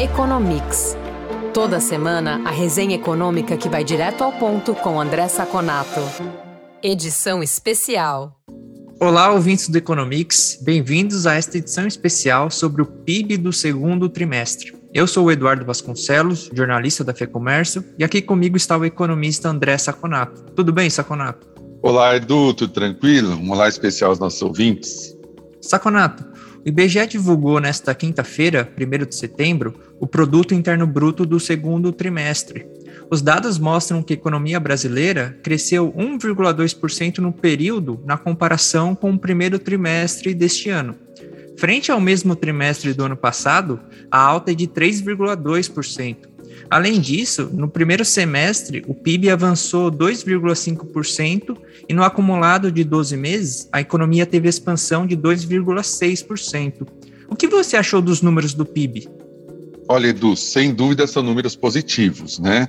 Economics. Toda semana, a resenha econômica que vai direto ao ponto com André Saconato. Edição especial. Olá, ouvintes do Economics. Bem-vindos a esta edição especial sobre o PIB do segundo trimestre. Eu sou o Eduardo Vasconcelos, jornalista da FEComércio, e aqui comigo está o economista André Saconato. Tudo bem, Saconato? Olá, Edu, tudo tranquilo? Um olá especial aos nossos ouvintes. Saconato, o IBGE divulgou nesta quinta-feira, 1 de setembro, o Produto Interno Bruto do segundo trimestre. Os dados mostram que a economia brasileira cresceu 1,2% no período na comparação com o primeiro trimestre deste ano. Frente ao mesmo trimestre do ano passado, a alta é de 3,2%. Além disso, no primeiro semestre, o PIB avançou 2,5% e no acumulado de 12 meses, a economia teve expansão de 2,6%. O que você achou dos números do PIB? Olha, Edu, sem dúvida são números positivos, né?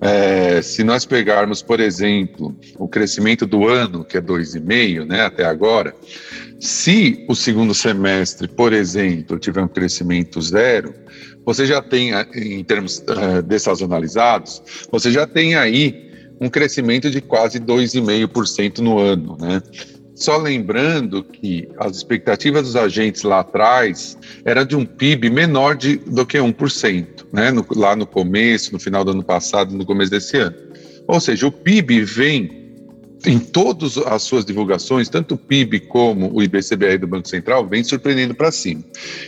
É, se nós pegarmos, por exemplo, o crescimento do ano, que é 2,5%, né, até agora, se o segundo semestre, por exemplo, tiver um crescimento zero, você já tem, em termos uh, dessazonalizados, você já tem aí um crescimento de quase 2,5% no ano, né? Só lembrando que as expectativas dos agentes lá atrás era de um PIB menor de, do que 1%, né? No, lá no começo, no final do ano passado, no começo desse ano. Ou seja, o PIB vem em todas as suas divulgações, tanto o PIB como o IBCBR do Banco Central, vem surpreendendo para cima.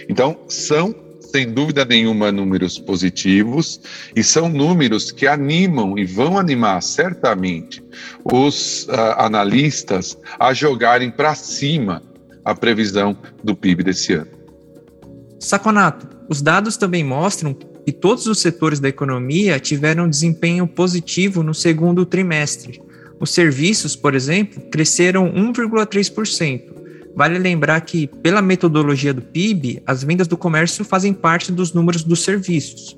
Então, são sem dúvida nenhuma, números positivos e são números que animam e vão animar certamente os uh, analistas a jogarem para cima a previsão do PIB desse ano. Saconato, os dados também mostram que todos os setores da economia tiveram desempenho positivo no segundo trimestre. Os serviços, por exemplo, cresceram 1,3%, Vale lembrar que, pela metodologia do PIB, as vendas do comércio fazem parte dos números dos serviços.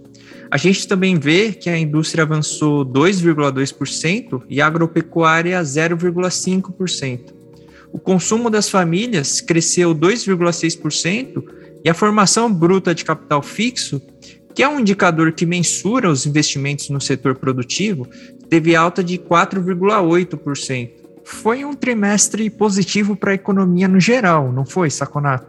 A gente também vê que a indústria avançou 2,2% e a agropecuária 0,5%. O consumo das famílias cresceu 2,6% e a formação bruta de capital fixo, que é um indicador que mensura os investimentos no setor produtivo, teve alta de 4,8%. Foi um trimestre positivo para a economia no geral, não foi, Saconato?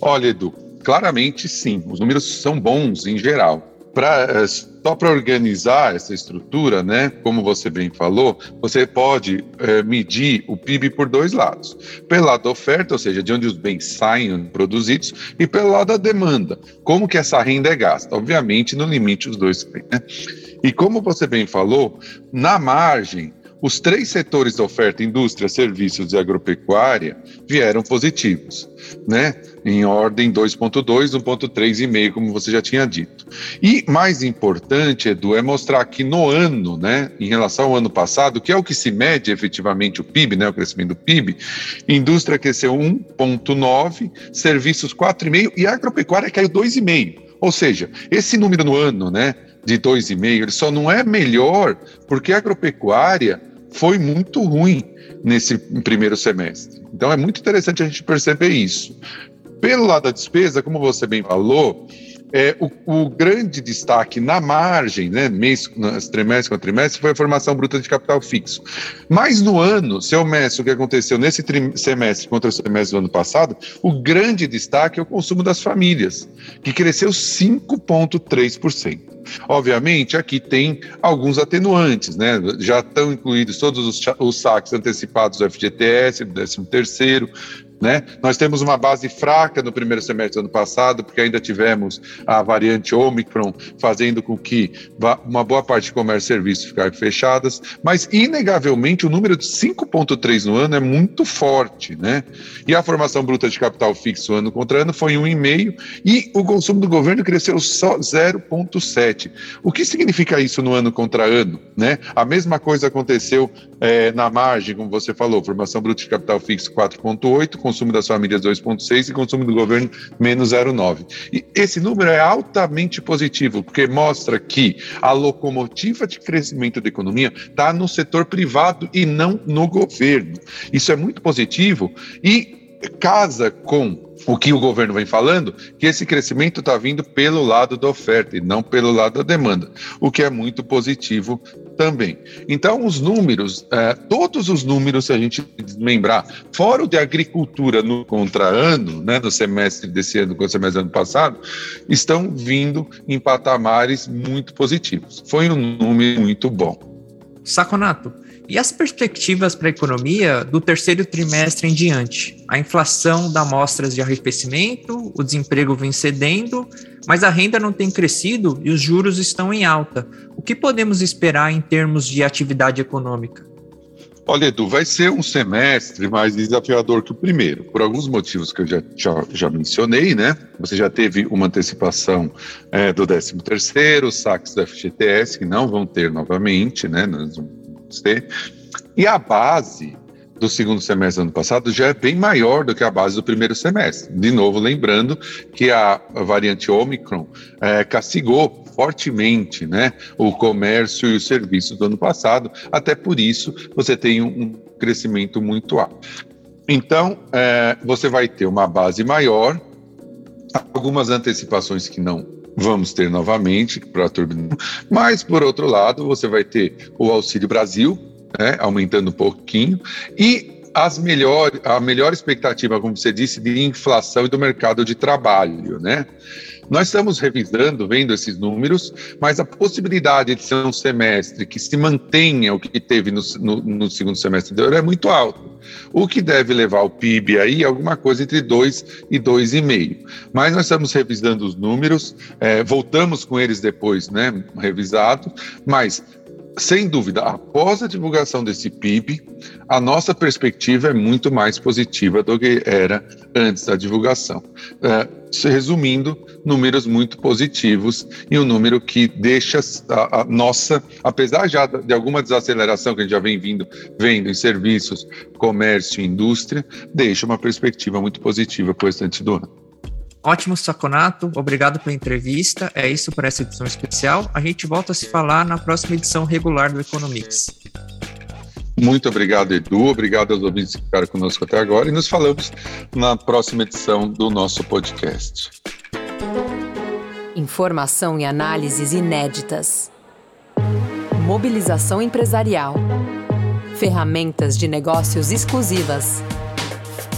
Olha, Edu, claramente sim. Os números são bons em geral. Pra, eh, só para organizar essa estrutura, né, como você bem falou, você pode é, medir o PIB por dois lados. Pelo lado da oferta, ou seja, de onde os bens saem produzidos, e pelo lado da demanda, como que essa renda é gasta. Obviamente, no limite, os dois. Né? E como você bem falou, na margem, os três setores da oferta, indústria, serviços e agropecuária, vieram positivos, né? Em ordem 2.2, 1.3,5, como você já tinha dito. E mais importante, Edu, é mostrar que no ano, né, em relação ao ano passado, que é o que se mede efetivamente o PIB, né, o crescimento do PIB, indústria cresceu 1.9, serviços 4,5 e agropecuária caiu 2,5. Ou seja, esse número no ano, né, de 2,5, ele só não é melhor porque a agropecuária foi muito ruim nesse primeiro semestre. Então é muito interessante a gente perceber isso. Pelo lado da despesa, como você bem falou, é, o, o, grande destaque na margem, né, mês, trimestre com trimestre, foi a formação bruta de capital fixo. Mas no ano, se eu meço o que aconteceu nesse semestre contra o semestre do ano passado, o grande destaque é o consumo das famílias, que cresceu 5,3%. Obviamente, aqui tem alguns atenuantes, né? Já estão incluídos todos os, os saques antecipados do FGTS, do 13 terceiro, né? Nós temos uma base fraca no primeiro semestre do ano passado, porque ainda tivemos a variante Omicron fazendo com que uma boa parte de comércio e serviços ficaram fechadas, mas inegavelmente o número de 5,3 no ano é muito forte, né? E a formação bruta de capital fixo ano contra ano foi 1,5 e o consumo do governo cresceu só 0,7. O que significa isso no ano contra ano, né? A mesma coisa aconteceu é, na margem, como você falou, formação bruta de capital fixo 4,8, consumo das famílias 2,6 e consumo do governo menos 0,9. E esse número é altamente positivo, porque mostra que a locomotiva de crescimento da economia está no setor privado e não no governo. Isso é muito positivo e casa com o que o governo vem falando, que esse crescimento está vindo pelo lado da oferta e não pelo lado da demanda, o que é muito positivo também. Então, os números, é, todos os números, se a gente desmembrar, fora o de agricultura no contra-ano, né, no semestre desse ano com o semestre do ano passado, estão vindo em patamares muito positivos. Foi um número muito bom. Saconato, e as perspectivas para a economia do terceiro trimestre em diante? A inflação dá mostras de arrefecimento, o desemprego vem cedendo, mas a renda não tem crescido e os juros estão em alta. O que podemos esperar em termos de atividade econômica? Olha, Edu, vai ser um semestre mais desafiador que o primeiro, por alguns motivos que eu já, já, já mencionei, né? Você já teve uma antecipação é, do 13 terceiro, saques do FGTS, que não vão ter novamente, né? Nós vamos ter. E a base do segundo semestre do ano passado já é bem maior do que a base do primeiro semestre. De novo, lembrando que a variante Omicron é, castigou fortemente né, o comércio e os serviços do ano passado, até por isso você tem um, crescimento muito alto. Então, é, você vai ter uma base maior, algumas antecipações que não vamos ter novamente para a turbina. Mas, por outro lado, você vai ter o Auxílio Brasil, né, aumentando um pouquinho, e as melhor, a melhor expectativa, como você disse, de inflação e do mercado de trabalho, né? Nós estamos revisando, vendo esses números, mas a possibilidade de ser um semestre que se mantenha o que teve no, no, no segundo semestre anterior é muito alto, o que deve levar o PIB aí alguma coisa entre 2 e 2,5. Mas nós estamos revisando os números, é, voltamos com eles depois, né, revisado, mas sem dúvida, após a divulgação desse PIB, a nossa perspectiva é muito mais positiva do que era antes da divulgação. É, resumindo, números muito positivos e um número que deixa a, a, nossa, apesar já de alguma desaceleração que a gente já vem vindo, vendo em serviços, comércio e indústria, deixa uma perspectiva muito positiva para o restante do ano. Ótimo, Saconato. Obrigado pela entrevista. É isso para essa edição especial. A gente volta a se falar na próxima edição regular do Economics. Muito obrigado, Edu. Obrigado aos ouvintes que ficaram conosco até agora. E nos falamos na próxima edição do nosso podcast. Informação e análises inéditas. Mobilização empresarial. Ferramentas de negócios exclusivas